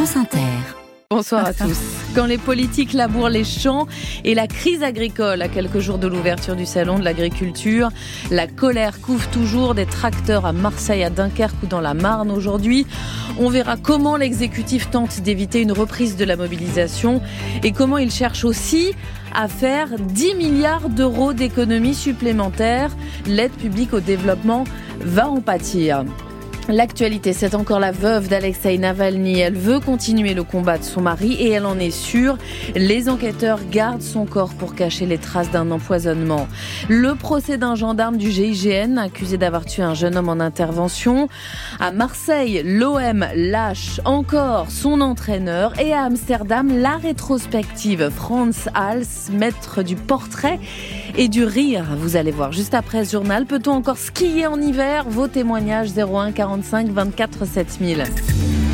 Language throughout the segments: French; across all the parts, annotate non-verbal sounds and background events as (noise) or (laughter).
France Inter. Bonsoir à tous. Quand les politiques labourent les champs et la crise agricole à quelques jours de l'ouverture du salon de l'agriculture, la colère couvre toujours des tracteurs à Marseille, à Dunkerque ou dans la Marne aujourd'hui. On verra comment l'exécutif tente d'éviter une reprise de la mobilisation et comment il cherche aussi à faire 10 milliards d'euros d'économies supplémentaires. L'aide publique au développement va en pâtir. L'actualité, c'est encore la veuve d'Alexei Navalny. Elle veut continuer le combat de son mari et elle en est sûre. Les enquêteurs gardent son corps pour cacher les traces d'un empoisonnement. Le procès d'un gendarme du GIGN accusé d'avoir tué un jeune homme en intervention. À Marseille, l'OM lâche encore son entraîneur et à Amsterdam, la rétrospective Franz Hals, maître du portrait et du rire. Vous allez voir juste après ce journal. Peut-on encore skier en hiver? Vos témoignages 01 45 24 7000.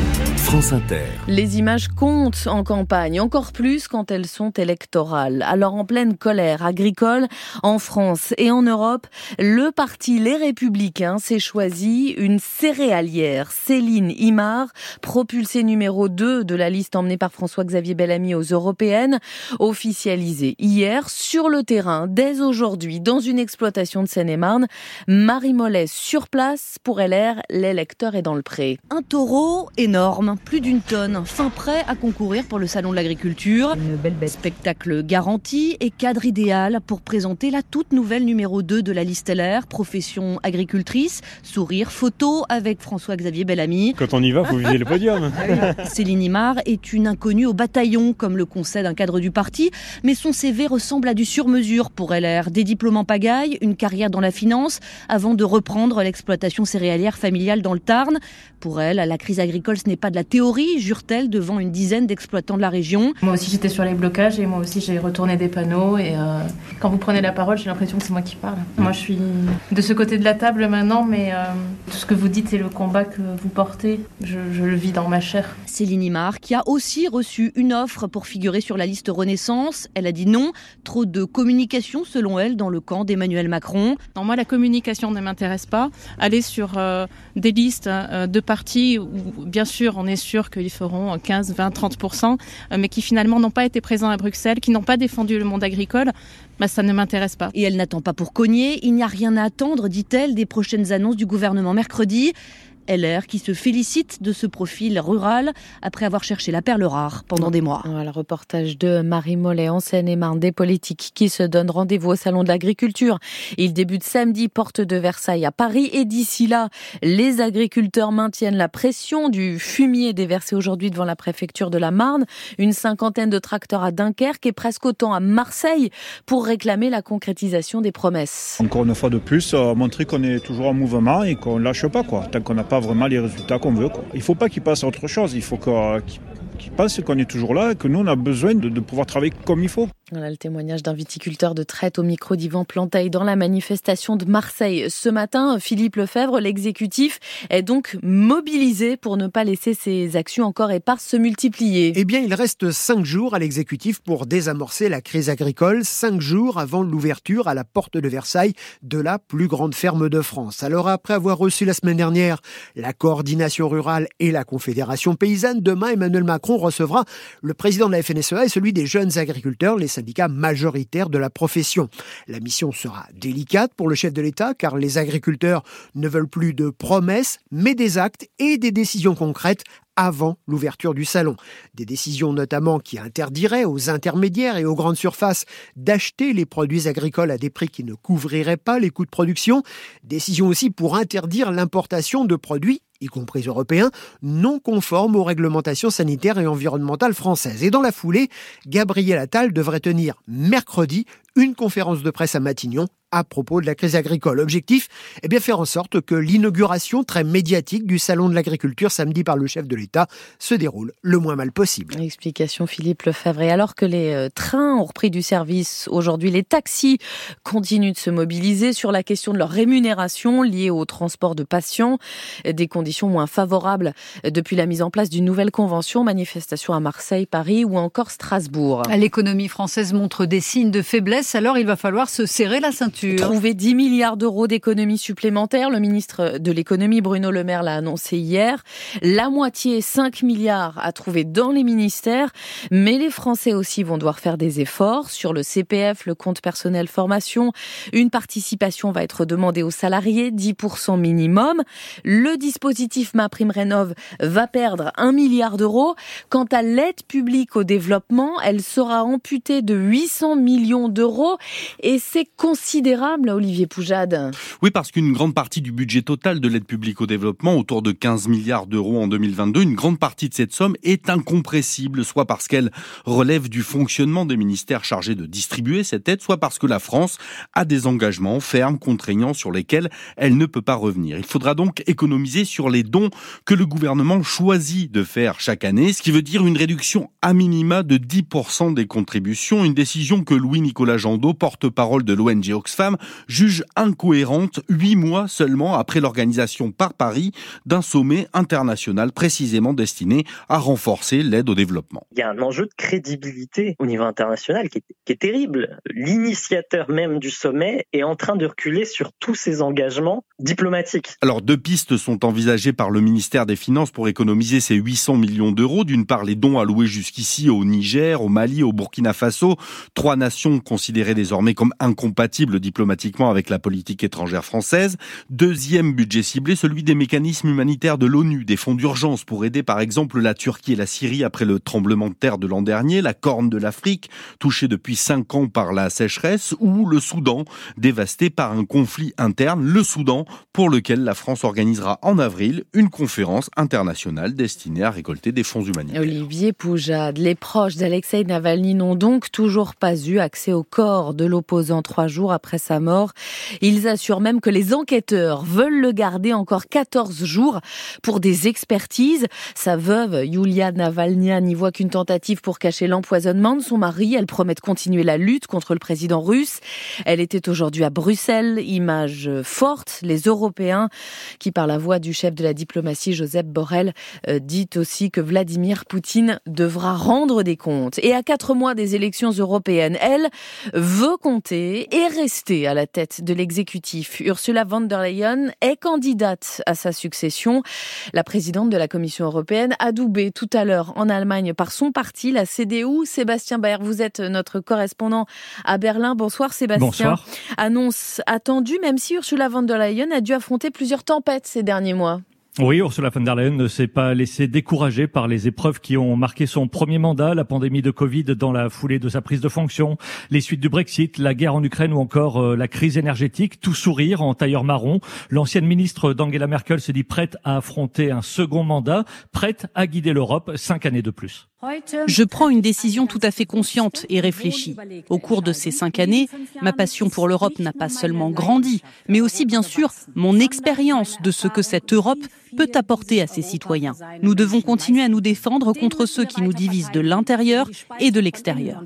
France Inter. Les images comptent en campagne, encore plus quand elles sont électorales. Alors en pleine colère agricole, en France et en Europe, le parti Les Républicains s'est choisi une céréalière, Céline Imard, propulsée numéro 2 de la liste emmenée par François-Xavier Bellamy aux européennes, officialisée hier sur le terrain, dès aujourd'hui, dans une exploitation de Seine-et-Marne. Marie Mollet sur place pour LR, l'électeur est dans le pré. Un taureau énorme plus d'une tonne, fin prêt à concourir pour le salon de l'agriculture. Une belle bête. Spectacle garanti et cadre idéal pour présenter la toute nouvelle numéro 2 de la liste LR, profession agricultrice, sourire, photo avec François-Xavier Bellamy. Quand on y va, faut viser le podium. (laughs) Céline Imard est une inconnue au bataillon, comme le concède un cadre du parti, mais son CV ressemble à du sur-mesure pour LR. Des diplômes en pagaille, une carrière dans la finance, avant de reprendre l'exploitation céréalière familiale dans le Tarn. Pour elle, la crise agricole, ce n'est pas de la théorie, jure-t-elle devant une dizaine d'exploitants de la région. Moi aussi j'étais sur les blocages et moi aussi j'ai retourné des panneaux et euh, quand vous prenez la parole j'ai l'impression que c'est moi qui parle. Moi je suis de ce côté de la table maintenant mais euh, tout ce que vous dites et le combat que vous portez, je, je le vis dans ma chair. Céline Imard qui a aussi reçu une offre pour figurer sur la liste Renaissance. Elle a dit non, trop de communication selon elle dans le camp d'Emmanuel Macron. Non, moi la communication ne m'intéresse pas. Aller sur euh, des listes euh, de partis où bien sûr on est sûr qu'ils feront 15, 20, 30%, mais qui finalement n'ont pas été présents à Bruxelles, qui n'ont pas défendu le monde agricole, bah, ça ne m'intéresse pas. Et elle n'attend pas pour cogner. Il n'y a rien à attendre, dit-elle, des prochaines annonces du gouvernement mercredi. LR qui se félicite de ce profil rural après avoir cherché la perle rare pendant des mois. Voilà, reportage de Marie Mollet en Seine-et-Marne des politiques qui se donnent rendez-vous au Salon de l'Agriculture. Il débute samedi, porte de Versailles à Paris et d'ici là, les agriculteurs maintiennent la pression du fumier déversé aujourd'hui devant la préfecture de la Marne. Une cinquantaine de tracteurs à Dunkerque et presque autant à Marseille pour réclamer la concrétisation des promesses. Encore une fois de plus, euh, montrer qu'on est toujours en mouvement et qu'on lâche pas quoi, tant qu'on n'a pas vraiment les résultats qu'on veut. Quoi. Il ne faut pas qu'il passe à autre chose, il faut qu'il qu pense qu'on est toujours là et que nous, on a besoin de, de pouvoir travailler comme il faut. Voilà le témoignage d'un viticulteur de traite au micro d'Yvan Plantaille dans la manifestation de Marseille. Ce matin, Philippe Lefebvre, l'exécutif, est donc mobilisé pour ne pas laisser ses actions encore éparses se multiplier. Eh bien, il reste cinq jours à l'exécutif pour désamorcer la crise agricole, cinq jours avant l'ouverture à la porte de Versailles de la plus grande ferme de France. Alors, après avoir reçu la semaine dernière la coordination rurale et la confédération paysanne, demain, Emmanuel Macron recevra le président de la FNSEA et celui des jeunes agriculteurs, les syndicat majoritaire de la profession. La mission sera délicate pour le chef de l'État car les agriculteurs ne veulent plus de promesses mais des actes et des décisions concrètes avant l'ouverture du salon. Des décisions notamment qui interdiraient aux intermédiaires et aux grandes surfaces d'acheter les produits agricoles à des prix qui ne couvriraient pas les coûts de production. Décisions aussi pour interdire l'importation de produits y compris européens, non conformes aux réglementations sanitaires et environnementales françaises. Et dans la foulée, Gabriel Attal devrait tenir mercredi une conférence de presse à Matignon à propos de la crise agricole. Objectif, eh bien faire en sorte que l'inauguration très médiatique du salon de l'agriculture samedi par le chef de l'État se déroule le moins mal possible. Explication Philippe Lefebvre. Et alors que les euh, trains ont repris du service aujourd'hui, les taxis continuent de se mobiliser sur la question de leur rémunération liée au transport de patients, des conditions moins favorables depuis la mise en place d'une nouvelle convention, manifestation à Marseille, Paris ou encore Strasbourg. L'économie française montre des signes de faiblesse, alors il va falloir se serrer la ceinture Trouver 10 milliards d'euros d'économies supplémentaires. Le ministre de l'économie, Bruno Le Maire, l'a annoncé hier. La moitié, 5 milliards, à trouver dans les ministères. Mais les Français aussi vont devoir faire des efforts sur le CPF, le compte personnel formation. Une participation va être demandée aux salariés, 10% minimum. Le dispositif MaPrimeRénov va perdre 1 milliard d'euros. Quant à l'aide publique au développement, elle sera amputée de 800 millions d'euros et c'est considérable, Olivier Poujade. Oui, parce qu'une grande partie du budget total de l'aide publique au développement, autour de 15 milliards d'euros en 2022, une grande partie de cette somme est incompressible, soit parce qu'elle relève du fonctionnement des ministères chargés de distribuer cette aide, soit parce que la France a des engagements fermes, contraignants sur lesquels elle ne peut pas revenir. Il faudra donc économiser sur les dons que le gouvernement choisit de faire chaque année, ce qui veut dire une réduction à minima de 10% des contributions, une décision que Louis-Nicolas Jandot, porte-parole de l'ONG Oxfam, juge incohérente huit mois seulement après l'organisation par Paris d'un sommet international précisément destiné à renforcer l'aide au développement. Il y a un enjeu de crédibilité au niveau international qui est, qui est terrible. L'initiateur même du sommet est en train de reculer sur tous ses engagements diplomatiques. Alors deux pistes sont envisagées par le ministère des Finances pour économiser ces 800 millions d'euros. D'une part, les dons alloués jusqu'ici au Niger, au Mali, au Burkina Faso, trois nations considérées désormais comme incompatibles diplomatiquement avec la politique étrangère française. Deuxième budget ciblé, celui des mécanismes humanitaires de l'ONU, des fonds d'urgence pour aider par exemple la Turquie et la Syrie après le tremblement de terre de l'an dernier, la Corne de l'Afrique, touchée depuis cinq ans par la sécheresse, ou le Soudan, dévasté par un conflit interne, le Soudan, pour lequel la France organisera en avril une conférence internationale destinée à récolter des fonds humanitaires. Olivier Poujade, les proches d'Alexei Navalny n'ont donc toujours pas eu accès au corps de l'opposant trois jours après sa mort. Ils assurent même que les enquêteurs veulent le garder encore 14 jours pour des expertises. Sa veuve, Yulia Navalny, n'y voit qu'une tentative pour cacher l'empoisonnement de son mari. Elle promet de continuer la lutte contre le président russe. Elle était aujourd'hui à Bruxelles. Image forte. Les Européens, qui par la voix du chef de la diplomatie, Joseph Borrell, euh, dit aussi que Vladimir Poutine devra rendre des comptes. Et à quatre mois des élections européennes, elle veut compter et rester à la tête de l'exécutif. Ursula von der Leyen est candidate à sa succession. La présidente de la Commission européenne, adoubée tout à l'heure en Allemagne par son parti, la CDU. Sébastien Bayer, vous êtes notre correspondant à Berlin. Bonsoir Sébastien. Bonsoir. Annonce attendue, même si Ursula von der Leyen a dû affronter plusieurs tempêtes ces derniers mois. Oui, Ursula von der Leyen ne s'est pas laissée décourager par les épreuves qui ont marqué son premier mandat, la pandémie de Covid dans la foulée de sa prise de fonction, les suites du Brexit, la guerre en Ukraine ou encore euh, la crise énergétique. Tout sourire en tailleur marron. L'ancienne ministre d'Angela Merkel se dit prête à affronter un second mandat, prête à guider l'Europe cinq années de plus. Je prends une décision tout à fait consciente et réfléchie. Au cours de ces cinq années, ma passion pour l'Europe n'a pas seulement grandi, mais aussi bien sûr mon expérience de ce que cette Europe peut apporter à ses citoyens. Nous devons continuer à nous défendre contre ceux qui nous divisent de l'intérieur et de l'extérieur.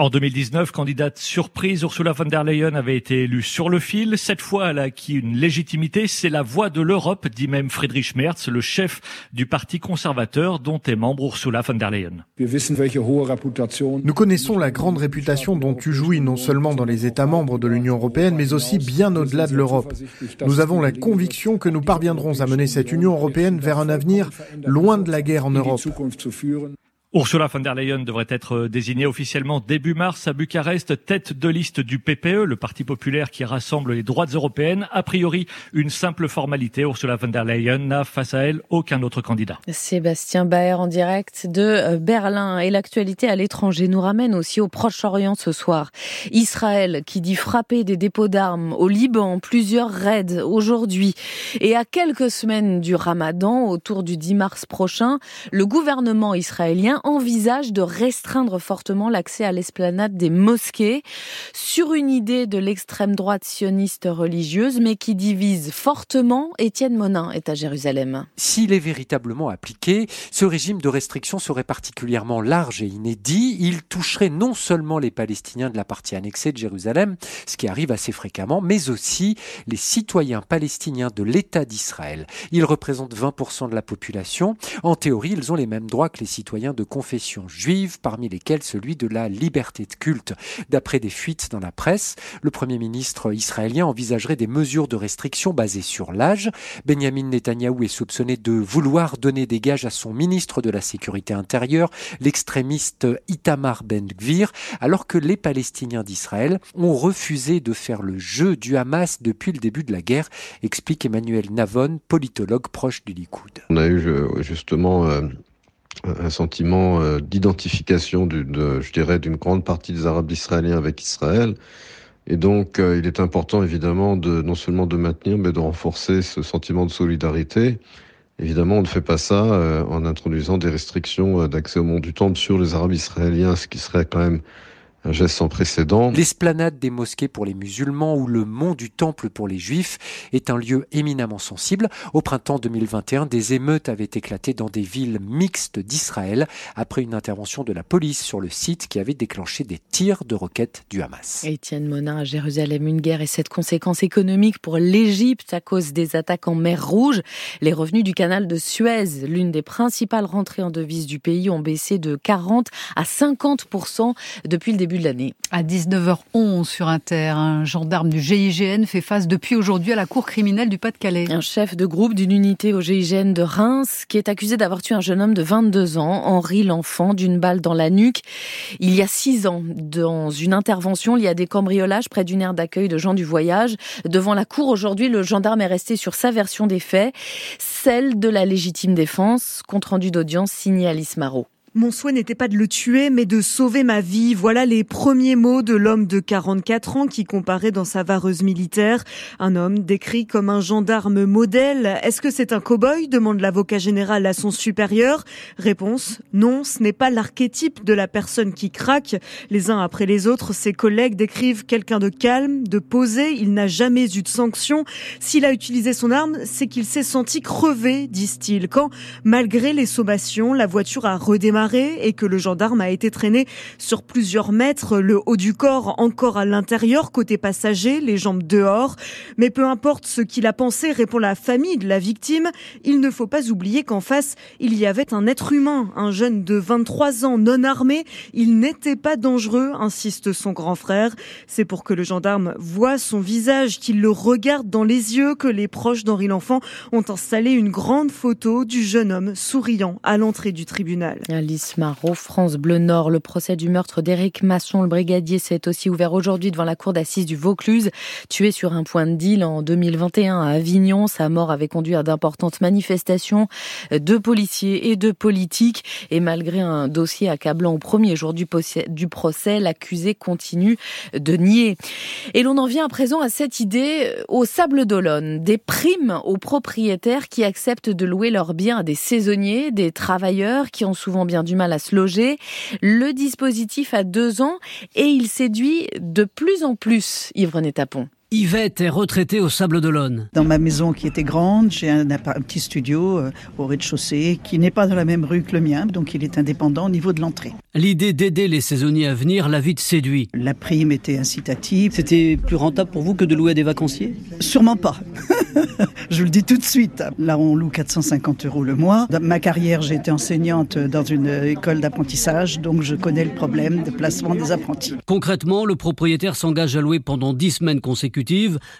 En 2019, candidate surprise, Ursula von der Leyen avait été élue sur le fil. Cette fois, elle a acquis une légitimité. C'est la voix de l'Europe, dit même Friedrich Merz, le chef du parti conservateur dont est membre Ursula von der Leyen. Nous connaissons la grande réputation dont tu jouis non seulement dans les États membres de l'Union européenne, mais aussi bien au-delà de l'Europe. Nous avons la conviction que nous parviendrons à mener cette Union européenne vers un avenir loin de la guerre en Europe. Ursula von der Leyen devrait être désignée officiellement début mars à Bucarest, tête de liste du PPE, le parti populaire qui rassemble les droites européennes. A priori, une simple formalité. Ursula von der Leyen n'a face à elle aucun autre candidat. Sébastien Baer en direct de Berlin. Et l'actualité à l'étranger nous ramène aussi au Proche-Orient ce soir. Israël qui dit frapper des dépôts d'armes au Liban, plusieurs raids aujourd'hui. Et à quelques semaines du ramadan, autour du 10 mars prochain, le gouvernement israélien envisage de restreindre fortement l'accès à l'esplanade des mosquées sur une idée de l'extrême droite sioniste religieuse, mais qui divise fortement. Étienne Monin est à Jérusalem. S'il est véritablement appliqué, ce régime de restriction serait particulièrement large et inédit. Il toucherait non seulement les Palestiniens de la partie annexée de Jérusalem, ce qui arrive assez fréquemment, mais aussi les citoyens palestiniens de l'État d'Israël. Ils représentent 20% de la population. En théorie, ils ont les mêmes droits que les citoyens de confession juive, parmi lesquels celui de la liberté de culte. D'après des fuites dans la presse, le Premier ministre israélien envisagerait des mesures de restriction basées sur l'âge. Benjamin Netanyahou est soupçonné de vouloir donner des gages à son ministre de la Sécurité intérieure, l'extrémiste Itamar Ben-Gvir, alors que les Palestiniens d'Israël ont refusé de faire le jeu du Hamas depuis le début de la guerre, explique Emmanuel Navon, politologue proche du Likoud. On a eu euh, justement euh, un sentiment euh, d'identification, je dirais, d'une grande partie des Arabes israéliens avec Israël. Et donc, il est important, évidemment, de, non seulement de maintenir, mais de renforcer ce sentiment de solidarité. Évidemment, on ne fait pas ça en introduisant des restrictions d'accès au monde du temple sur les Arabes israéliens, ce qui serait quand même un geste sans précédent. L'esplanade des mosquées pour les musulmans ou le mont du temple pour les juifs est un lieu éminemment sensible. Au printemps 2021, des émeutes avaient éclaté dans des villes mixtes d'Israël après une intervention de la police sur le site qui avait déclenché des tirs de roquettes du Hamas. Étienne Monin à Jérusalem, une guerre et cette conséquence économique pour l'Égypte à cause des attaques en mer Rouge. Les revenus du canal de Suez, l'une des principales rentrées en devises du pays, ont baissé de 40 à 50 depuis le début de l'année. À 19h11 sur Inter, un gendarme du GIGN fait face depuis aujourd'hui à la cour criminelle du Pas-de-Calais. Un chef de groupe d'une unité au GIGN de Reims qui est accusé d'avoir tué un jeune homme de 22 ans, Henri L'Enfant, d'une balle dans la nuque. Il y a six ans, dans une intervention liée à des cambriolages près d'une aire d'accueil de gens du voyage. Devant la cour aujourd'hui, le gendarme est resté sur sa version des faits, celle de la légitime défense, compte rendu d'audience signé Alice Marot. Mon souhait n'était pas de le tuer, mais de sauver ma vie. Voilà les premiers mots de l'homme de 44 ans qui comparait dans sa vareuse militaire. Un homme décrit comme un gendarme modèle. Est-ce que c'est un cow-boy? demande l'avocat général à son supérieur. Réponse non, ce n'est pas l'archétype de la personne qui craque. Les uns après les autres, ses collègues décrivent quelqu'un de calme, de posé. Il n'a jamais eu de sanction. S'il a utilisé son arme, c'est qu'il s'est senti crevé, disent-ils. Quand, malgré les sommations, la voiture a redémarré et que le gendarme a été traîné sur plusieurs mètres, le haut du corps encore à l'intérieur, côté passager, les jambes dehors. Mais peu importe ce qu'il a pensé, répond la famille de la victime, il ne faut pas oublier qu'en face, il y avait un être humain, un jeune de 23 ans non armé. Il n'était pas dangereux, insiste son grand frère. C'est pour que le gendarme voit son visage, qu'il le regarde dans les yeux, que les proches d'Henri L'Enfant ont installé une grande photo du jeune homme souriant à l'entrée du tribunal. Alice Marot, France Bleu Nord. Le procès du meurtre d'Éric Masson, le brigadier, s'est aussi ouvert aujourd'hui devant la cour d'assises du Vaucluse. Tué sur un point de deal en 2021 à Avignon, sa mort avait conduit à d'importantes manifestations de policiers et de politiques. Et malgré un dossier accablant au premier jour du procès, l'accusé continue de nier. Et l'on en vient à présent à cette idée au Sable d'Olonne, des primes aux propriétaires qui acceptent de louer leurs biens à des saisonniers, des travailleurs qui ont souvent bien du mal à se loger. Le dispositif a deux ans et il séduit de plus en plus Yves René Tapon. Yvette est retraitée au Sable d'Olonne. Dans ma maison qui était grande, j'ai un, petit studio euh, au rez-de-chaussée qui n'est pas dans la même rue que le mien, donc il est indépendant au niveau de l'entrée. L'idée d'aider les saisonniers à venir l'a vite séduit. La prime était incitative. C'était plus rentable pour vous que de louer à des vacanciers? Sûrement pas. (laughs) Je le dis tout de suite. Là, on loue 450 euros le mois. Dans ma carrière, j'ai été enseignante dans une école d'apprentissage, donc je connais le problème de placement des apprentis. Concrètement, le propriétaire s'engage à louer pendant 10 semaines consécutives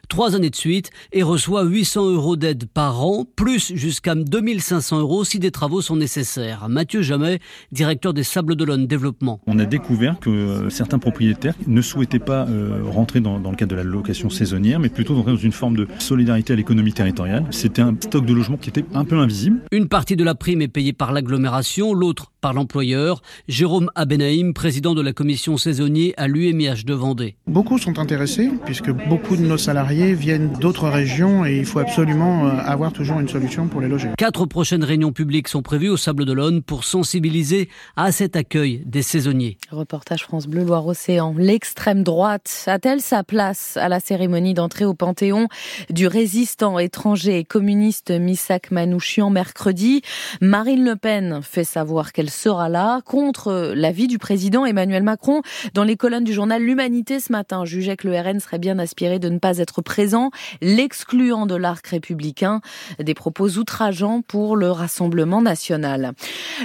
trois années de suite, et reçoit 800 euros d'aide par an, plus jusqu'à 2500 euros si des travaux sont nécessaires. Mathieu Jamais, directeur des Sables d'Olonne Développement. On a découvert que euh, certains propriétaires ne souhaitaient pas euh, rentrer dans, le cadre de la location saisonnière, mais plutôt dans une forme de solidarité à l'économie territoriale. C'était un stock de logements qui était un peu invisible. Une partie de la prime est payée par l'agglomération, l'autre par l'employeur. Jérôme Abenaïm, président de la commission saisonnier à l'UMIH de Vendée. Beaucoup sont intéressés puisque beaucoup de nos salariés viennent d'autres régions et il faut absolument euh, avoir toujours une solution pour les loger. Quatre prochaines réunions publiques sont prévues au Sable d'Olonne pour sensibiliser à cet accueil des saisonniers. Reportage France Bleu Loire-Océan. L'extrême droite a-t-elle sa place à la cérémonie d'entrée au Panthéon du résistant étranger et communiste Missak Manouchian mercredi? Marine Le Pen fait savoir qu'elle sera là contre l'avis du président Emmanuel Macron. Dans les colonnes du journal L'Humanité ce matin, jugeait que le RN serait bien aspiré de ne pas être présent, l'excluant de l'arc républicain. Des propos outrageants pour le Rassemblement national.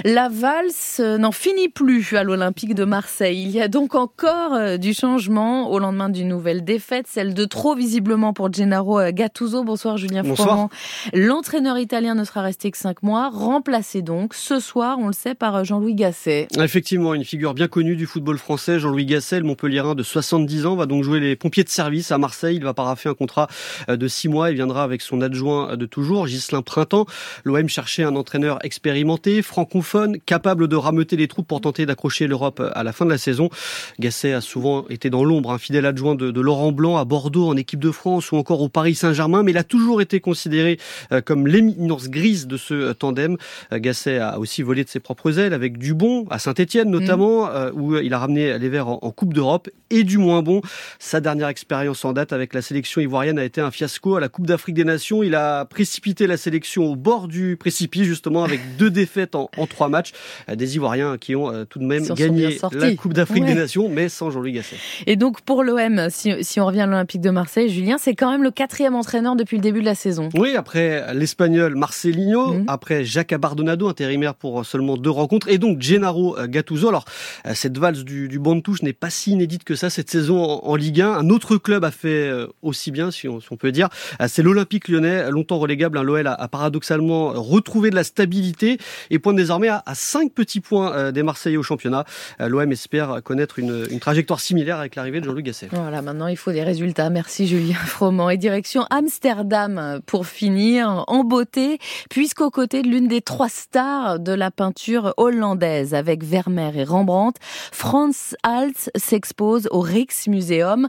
La valse n'en finit plus à l'Olympique de Marseille. Il y a donc encore euh, du changement au lendemain d'une nouvelle défaite, celle de trop visiblement pour Gennaro euh, Gattuso. Bonsoir Julien Bonsoir. L'entraîneur italien ne sera resté que cinq mois, remplacé donc ce soir, on le sait, par euh, Jean-Louis Gasset. Effectivement, une figure bien connue du football français, Jean-Louis Gasset, le Montpellierin de 70 ans, va donc jouer les pompiers de service à Marseille. Il va paraffer un contrat de six mois. Il viendra avec son adjoint de toujours, Ghislain Printemps. L'OM cherchait un entraîneur expérimenté, francophone, capable de rameuter les troupes pour tenter d'accrocher l'Europe à la fin de la saison. Gasset a souvent été dans l'ombre, un fidèle adjoint de, Laurent Blanc à Bordeaux en équipe de France ou encore au Paris Saint-Germain, mais il a toujours été considéré euh, comme l'éminence grise de ce euh, tandem. Euh, Gasset a aussi volé de ses propres ailes avec du bon à Saint-Etienne notamment, mm. où il a ramené les Verts en, Coupe d'Europe, et du moins bon. Sa dernière expérience en date avec la sélection ivoirienne a été un fiasco à la Coupe d'Afrique des Nations. Il a précipité la sélection au bord du précipice justement avec (laughs) deux défaites en, trois matchs. Des Ivoiriens qui ont tout de même gagné la Coupe d'Afrique des Nations, mais sans Jean-Louis Gasset. Et donc pour l'OM, si, si, on revient à l'Olympique de Marseille, Julien, c'est quand même le quatrième entraîneur depuis le début de la saison. Oui, après l'Espagnol Marcelinho, mhm. après Jacques Abardonado, intérimaire pour seulement deux rencontres, et donc Gennaro Gattuso. Alors cette valse du, du banc de touche n'est pas si inédite que ça cette saison en, Ligue 1. Un autre club a fait euh, aussi bien, si on, peut dire. Euh, c'est l'Olympique lyonnais, longtemps relégable. L'OL a, paradoxalement retrouvé de la stabilité et pointe désormais à, à 5 petits points euh, des Marseillais au championnat. L'OM espère connaître une, trajectoire similaire avec l'arrivée de Jean-Luc Gasset. Voilà, maintenant il faut des résultats. Merci Julien (laughs) Froment. Et direction Amsterdam pour finir en beauté, puisqu'aux côtés de l'une des trois stars de la peinture hollandaise avec Vermeer et Rembrandt, Frans Hals s'expose au Rijksmuseum.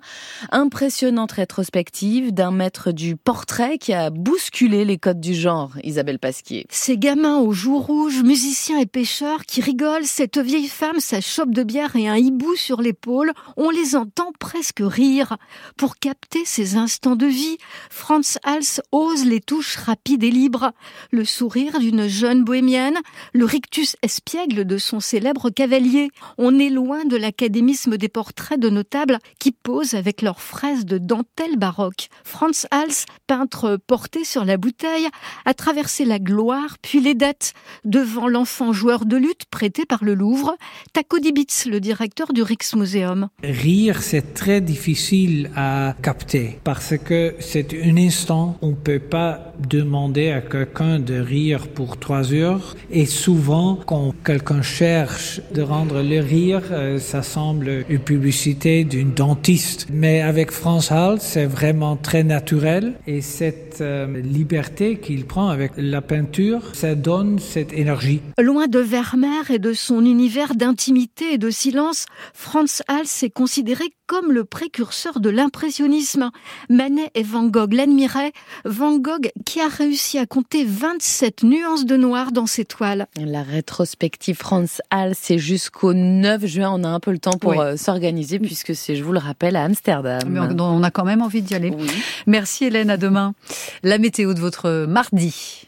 Rétrospective d'un maître du portrait qui a bousculé les codes du genre, Isabelle Pasquier. Ces gamins aux joues rouges, musiciens et pêcheurs qui rigolent, cette vieille femme, sa chope de bière et un hibou sur l'épaule, on les entend presque rire. Pour capter ces instants de vie, Franz Hals ose les touches rapides et libres. Le sourire d'une jeune bohémienne, le rictus espiègle de son célèbre cavalier. On est loin de l'académisme des portraits de notables qui posent avec leurs fraises de dentelle baroque. Franz Hals, peintre porté sur la bouteille, a traversé la gloire puis les dettes devant l'enfant joueur de lutte prêté par le Louvre, Taco Dibitz, le directeur du Rijksmuseum. Rire, c'est très difficile à capter parce que c'est un instant, on peut pas demander à quelqu'un de rire pour trois heures et souvent quand quelqu'un cherche de rendre le rire, euh, ça semble une publicité d'une dentiste. Mais avec France Hall, c'est vraiment très naturel et cette euh, liberté qu'il prend avec la peinture, ça donne cette énergie. Loin de Vermeer et de son univers d'intimité et de silence, Franz Hals est considéré comme le précurseur de l'impressionnisme. Manet et Van Gogh l'admiraient. Van Gogh qui a réussi à compter 27 nuances de noir dans ses toiles. La rétrospective Franz Hals, c'est jusqu'au 9 juin. On a un peu le temps pour euh, s'organiser puisque c'est, je vous le rappelle, à Amsterdam. Mais on a quand même envie d'y aller. Merci Hélène, à demain. La météo de votre mardi.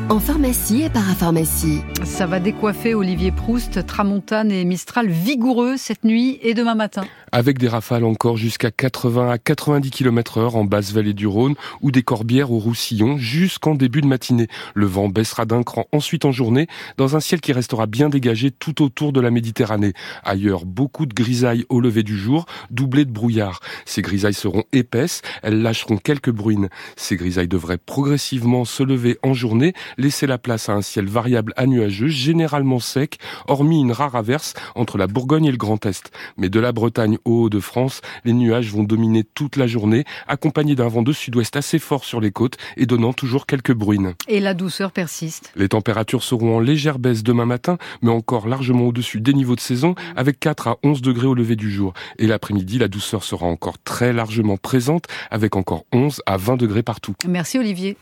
En pharmacie et parapharmacie. Ça va décoiffer Olivier Proust, Tramontane et Mistral vigoureux cette nuit et demain matin. Avec des rafales encore jusqu'à 80 à 90 km heure en basse vallée du Rhône ou des corbières au Roussillon jusqu'en début de matinée. Le vent baissera d'un cran ensuite en journée dans un ciel qui restera bien dégagé tout autour de la Méditerranée. Ailleurs, beaucoup de grisailles au lever du jour, doublées de brouillard. Ces grisailles seront épaisses, elles lâcheront quelques bruines. Ces grisailles devraient progressivement se lever en journée, laisser la place à un ciel variable à nuageux, généralement sec, hormis une rare averse entre la Bourgogne et le Grand Est. Mais de la Bretagne au Haut-de-France, les nuages vont dominer toute la journée, accompagnés d'un vent de sud-ouest assez fort sur les côtes et donnant toujours quelques bruines. Et la douceur persiste. Les températures seront en légère baisse demain matin, mais encore largement au-dessus des niveaux de saison, avec 4 à 11 degrés au lever du jour. Et l'après-midi, la douceur sera encore très largement présente, avec encore 11 à 20 degrés partout. Merci Olivier.